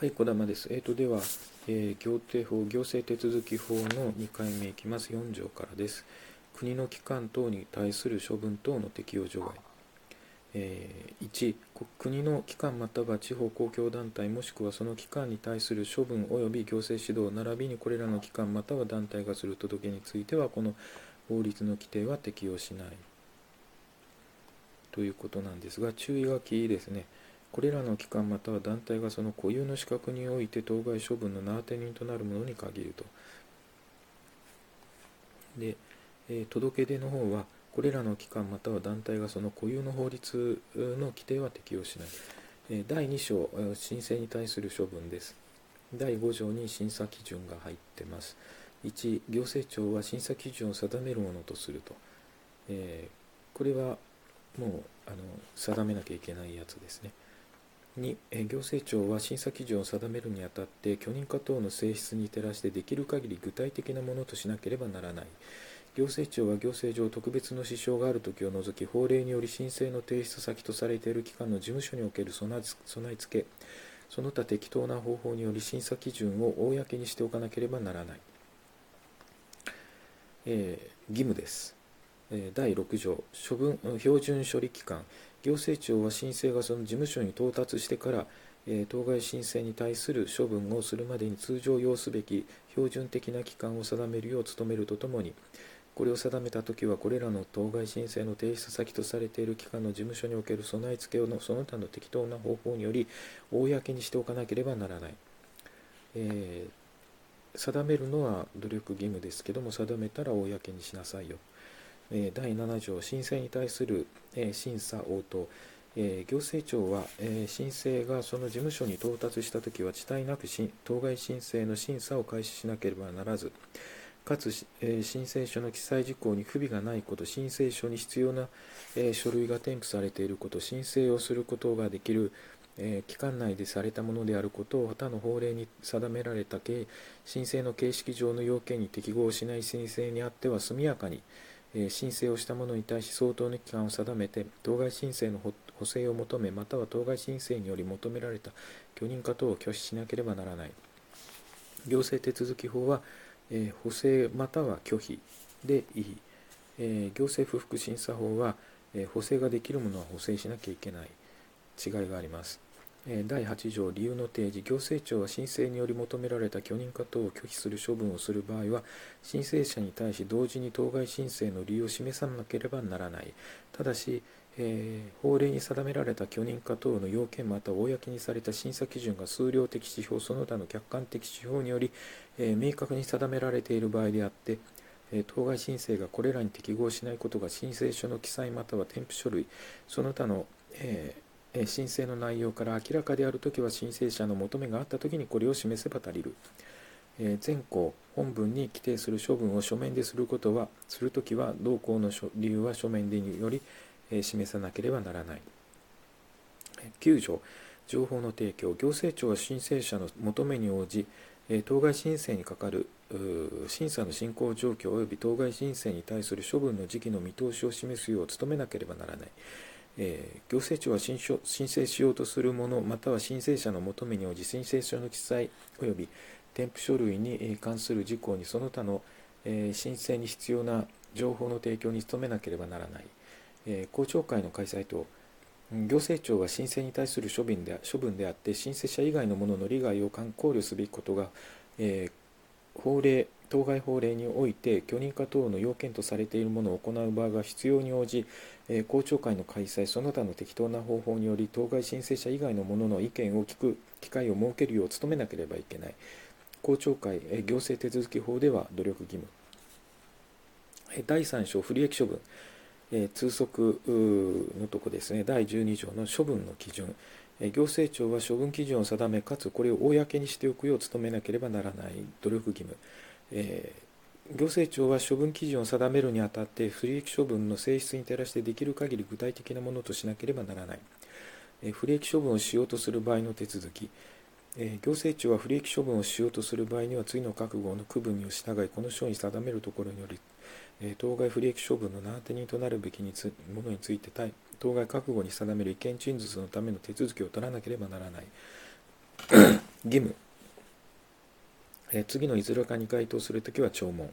はい、小玉です。えーと、では、えー、行政法、行政手続き法の2回目いきます。4条からです。国の機関等に対する処分等の適用除外。えー、1、国の機関または地方公共団体もしくはその機関に対する処分及び行政指導並びにこれらの機関または団体がする届けについてはこの法律の規定は適用しないということなんですが注意書きですね。これらの機関または団体がその固有の資格において当該処分の名当て人となるものに限ると。で、えー、届け出の方は、これらの機関または団体がその固有の法律の規定は適用しない。え、第2章、申請に対する処分です。第5条に審査基準が入ってます。1、行政庁は審査基準を定めるものとすると。えー、これはもうあの定めなきゃいけないやつですね。2行政庁は審査基準を定めるにあたって許認可等の性質に照らしてできる限り具体的なものとしなければならない。行政庁は行政上特別の支障があるときを除き法令により申請の提出先とされている機関の事務所における備え付けその他適当な方法により審査基準を公にしておかなければならない、えー、義務です。第6条処分標準処理機関。行政庁は申請がその事務所に到達してから、え当該申請に対する処分をするまでに通常要すべき標準的な期間を定めるよう努めるとともにこれを定めたときはこれらの当該申請の提出先とされている機関の事務所における備え付けのその他の適当な方法により公にしておかなければならない、えー、定めるのは努力義務ですけども定めたら公にしなさいよ。第7条、申請に対する審査応答、行政庁は申請がその事務所に到達したときは、遅滞なく当該申請の審査を開始しなければならず、かつ申請書の記載事項に不備がないこと、申請書に必要な書類が添付されていること、申請をすることができる期間内でされたものであることを他の法令に定められた申請の形式上の要件に適合しない申請にあっては速やかに申請をした者に対し相当の期間を定めて当該申請の補正を求めまたは当該申請により求められた許認可等を拒否しなければならない。行政手続法は、え補正または拒否でいい、え行政不服審査法は、え補正ができるものは補正しなきゃいけない。違いがあります。第8条理由の提示行政庁は申請により求められた許認可等を拒否する処分をする場合は申請者に対し同時に当該申請の理由を示さなければならない。ただし、えー、法令に定められた許認可等の要件または公にされた審査基準が数量的指標その他の客観的指標により、えー、明確に定められている場合であって当該申請がこれらに適合しないことが申請書の記載または添付書類その他の、えー申請の内容から明らかであるときは申請者の求めがあったときにこれを示せば足りる。全項本文に規定する処分を書面ですることはするときは同項の理由は書面でにより示さなければならない。9条情報の提供行政庁は申請者の求めに応じ当該申請にかかる審査の進行状況及び当該申請に対する処分の時期の見通しを示すよう努めなければならない。えー、行政庁は申請しようとするものまたは申請者の求めに応じ申請書の記載及び添付書類に関する事項にその他の、えー、申請に必要な情報の提供に努めなければならない、えー、公聴会の開催と行政庁は申請に対する処分で処分であって申請者以外の者の利害を考慮すべきことが、えー、法令当該法令において許認可等の要件とされているものを行う場合が必要に応じ、え公聴会の開催その他の適当な方法により当該申請者以外の者の意見を聞く機会を設けるよう努めなければいけない。公聴会、え行政手続き法では努力義務。え第3章不利益処分。え通則のとこですね、第12条の処分の基準、え行政庁は処分基準を定め、かつこれを公にしておくよう努めなければならない。努力義務、えー、行政庁は処分基準を定めるにあたって不利益処分の性質に照らしてできる限り具体的なものとしなければならない、えー、不利益処分をしようとする場合の手続き、えー、行政庁は不利益処分をしようとする場合には次の覚悟の区分に従いこの章に定めるところにより、え当該不利益処分の名当て人となるべきにつものについて対当該覚悟に定める意見陳述のための手続きを取らなければならない。義務、え次のいずれかに該当するときは聴聞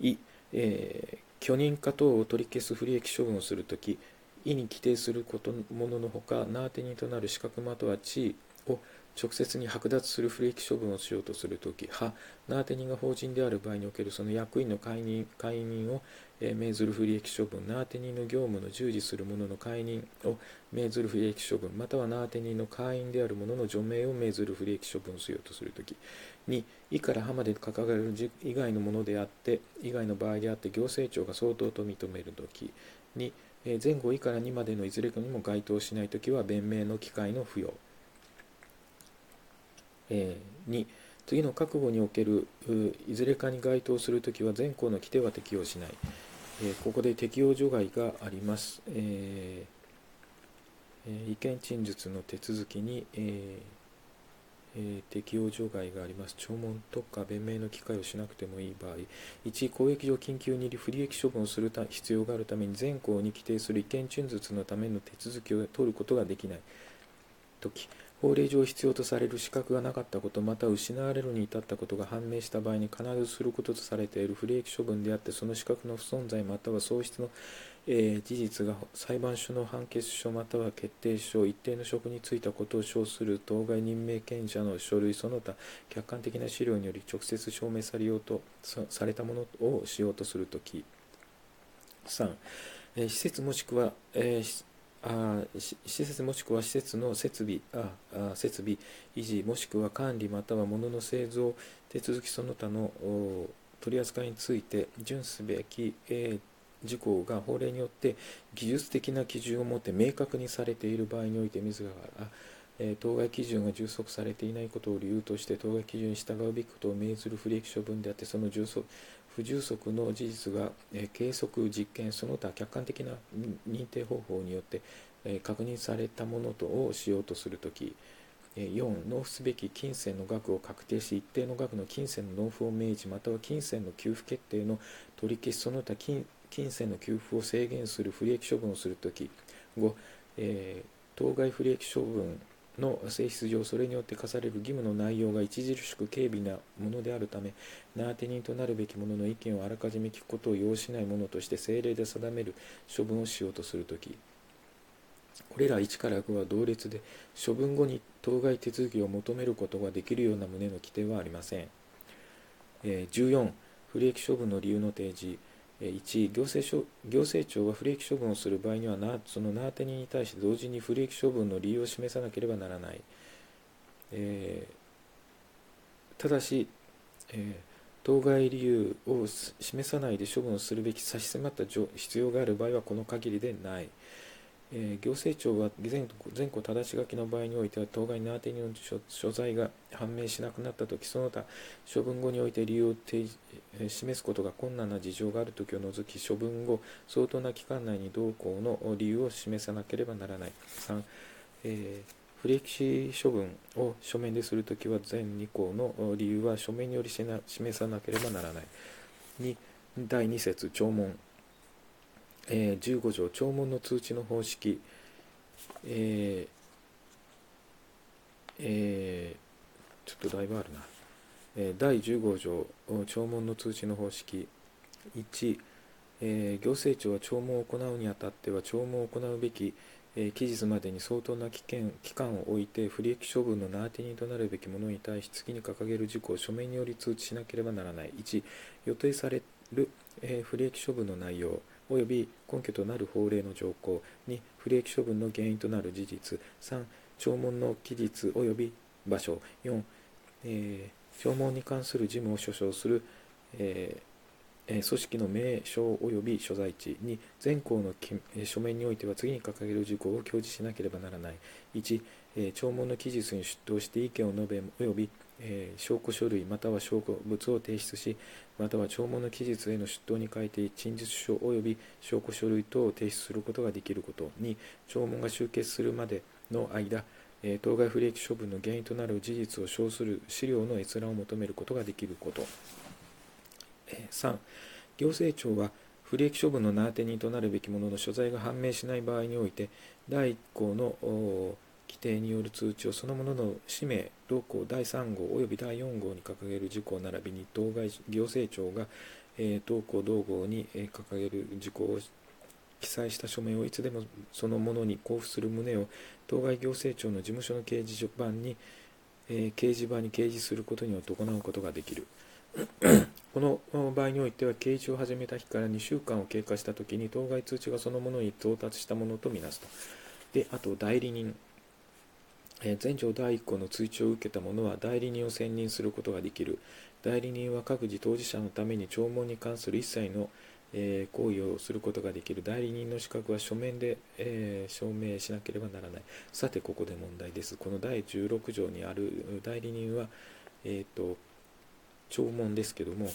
い、えー、許認可等を取り消す不利益処分をするとき意に規定することもののほかナーテニとなる資格または地位を直接に剥奪する不利益処分をしようとするとき、は、ナーテニンが法人である場合におけるその役員の解任解任を、え命ずる不利益処分、ナーテニンの業務の従事する者の解任を命ずる不利益処分、またはナーテニンの会員である者の除名を命ずる不利益処分をしようとするとき、2、いからはまで掲げる以外のものであって、以外の場合であって行政庁が相当と認めるとき、2、前後以から2までのいずれかにも該当しないときは弁明の機会の付与。え、2次の覚悟におけるいずれかに該当するときは全項の規定は適用しない、えー、ここで適用除外があります、えー、意見陳述の手続きに、ええー、適用除外があります。聴聞特化弁明の機会をしなくてもいい場合、1、公益上緊急に不利益処分をする必要があるために全項に規定する意見陳述のための手続きを取ることができない。とき、法令上必要とされる資格がなかったことまた失われるに至ったことが判明した場合に必ずすることとされている。不利益処分であってその資格の不存在または喪失の、えー、事実が裁判所の判決書または決定書一定の職に就いたことを称する当該任命権者の書類その他客観的な資料により直接証明されようとされたものをしようとするとき。3、えー、施設もしくは、えーあ施設もしくは施設の設備ああ設備維持もしくは管理または物の製造手続きその他の取り扱いについて準すべき、え、事項が法令によって技術的な基準をもって明確にされている場合において自らえー、当該基準が充足されていないことを理由として当該基準に従うべきことを命ずる不利益処分であってその充足不充足の事実が、え計測、実験、その他客観的な認定方法によって、え確認されたものとをしようとするとき、4、納付すべき金銭の額を確定し、一定の額の金銭の納付を命じ、または金銭の給付決定の取り消し、その他金金銭の給付を制限する不利益処分をするとき、5、えー、当該不利益処分の性質上それによって課される義務の内容が著しく軽微なものであるため名当て人となるべき者の意見をあらかじめ聞くことを要しないものとして政令で定める処分をしようとするときこれら1から5は同列で処分後に当該手続きを求めることができるような旨の規定はありません、え、14不利益処分の理由の提示。1行政行政庁は不利益処分をする場合にはなその名当て人に対して同時に不利益処分の理由を示さなければならない、えー、ただし、えー当該理由を示さないで処分するべき差し迫った必要がある場合はこの限りでない。えー、行政庁は全全戸正し書きの場合においては当該の宛てによる所在が判明しなくなったときその他処分後において理由を提示、えー、示すことが困難な事情があるときを除き処分後相当な期間内に同行の理由を示さなければならない3、えー不利益処分を書面でするときは全2項の理由は書面により示さなければならない。2第2節聴聞えー、15条聴聞の通知の方式、えーえー、ちょっとだいぶあるな、えー、第15条聴聞の通知の方式。1、えー、行政庁は聴聞を行うにあたっては聴聞を行うべき、えー、期日までに相当な期間期間を置いて不利益処分の名当て人となるべきものに対し次に掲げる事項を書面により通知しなければならない。1予定される、えー、不利益処分の内容。及び根拠となる法令の条項2不利益処分の原因となる事実。3聴聞の期日及び場所。4、えー、聴聞に関する事務を所掌する、えー、組織の名称及び所在地。に全項の書面においては次に掲げる事項を表示しなければならない。1、えー、聴聞の期日に出頭して意見を述べ及びえー、証拠書類または証拠物を提出しまたは弔問の期日への出頭に書いて陳述書及び証拠書類等を提出することができること2弔問が終結するまでの間、えー、当該不利益処分の原因となる事実を称する資料の閲覧を求めることができること、えー、3行政庁は不利益処分の名当て人となるべきものの所在が判明しない場合において第1項の規定による通知をそのものの氏名、同項第3号及び第4号に掲げる事項並びに当該行政庁が、えー、同項同号に、えー、掲げる事項を記載した書面をいつでもそのものに交付する旨を当該行政庁の事務所の掲示板に、えー、掲示板に掲示することによって行うことができる。この場合においては、掲示を始めた日から2週間を経過したときに、当該通知がそのものに到達したものとみなすと。で、あと、代理人。え前条第1項の通知を受けた者は代理人を選任することができる。代理人は各自当事者のために聴聞に関する一切の、え行為をすることができる。代理人の資格は書面で、え証明しなければならない。さて、ここで問題です。この第16条にある代理人は、えーと聴聞ですけども、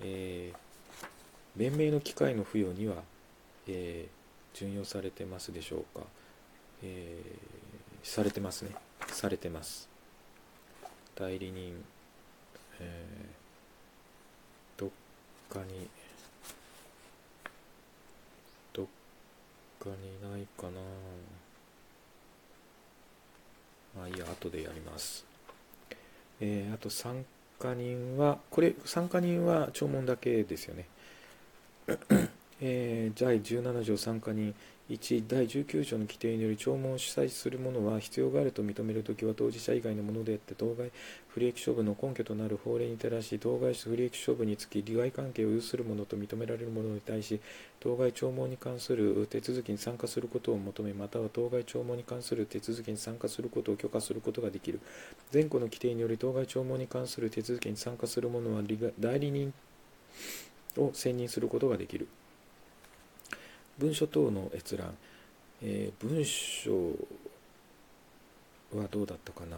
えー、弁明の機会の付与には、えー、準用されてますでしょうか、えー、されてますね。されてます。代理人、えー、どっかにどっかにないかな。まあいいや後でやります。えー、あと参加人は、これ、参加人は聴聞だけですよね。えー、第17条参加人1第19条の規定により聴聞を主催する者は必要があると認めるときは当事者以外のものであって当該不利益処分の根拠となる法令に照らし当該不利益処分につき利害関係を有する者と認められる者に対し当該聴聞に関する手続きに参加することを求めまたは当該聴聞に関する手続きに参加することを許可することができる前項の規定により当該聴聞に関する手続きに参加する者は代理人を選任することができる文書等の閲覧、えー、文書はどうだったかな？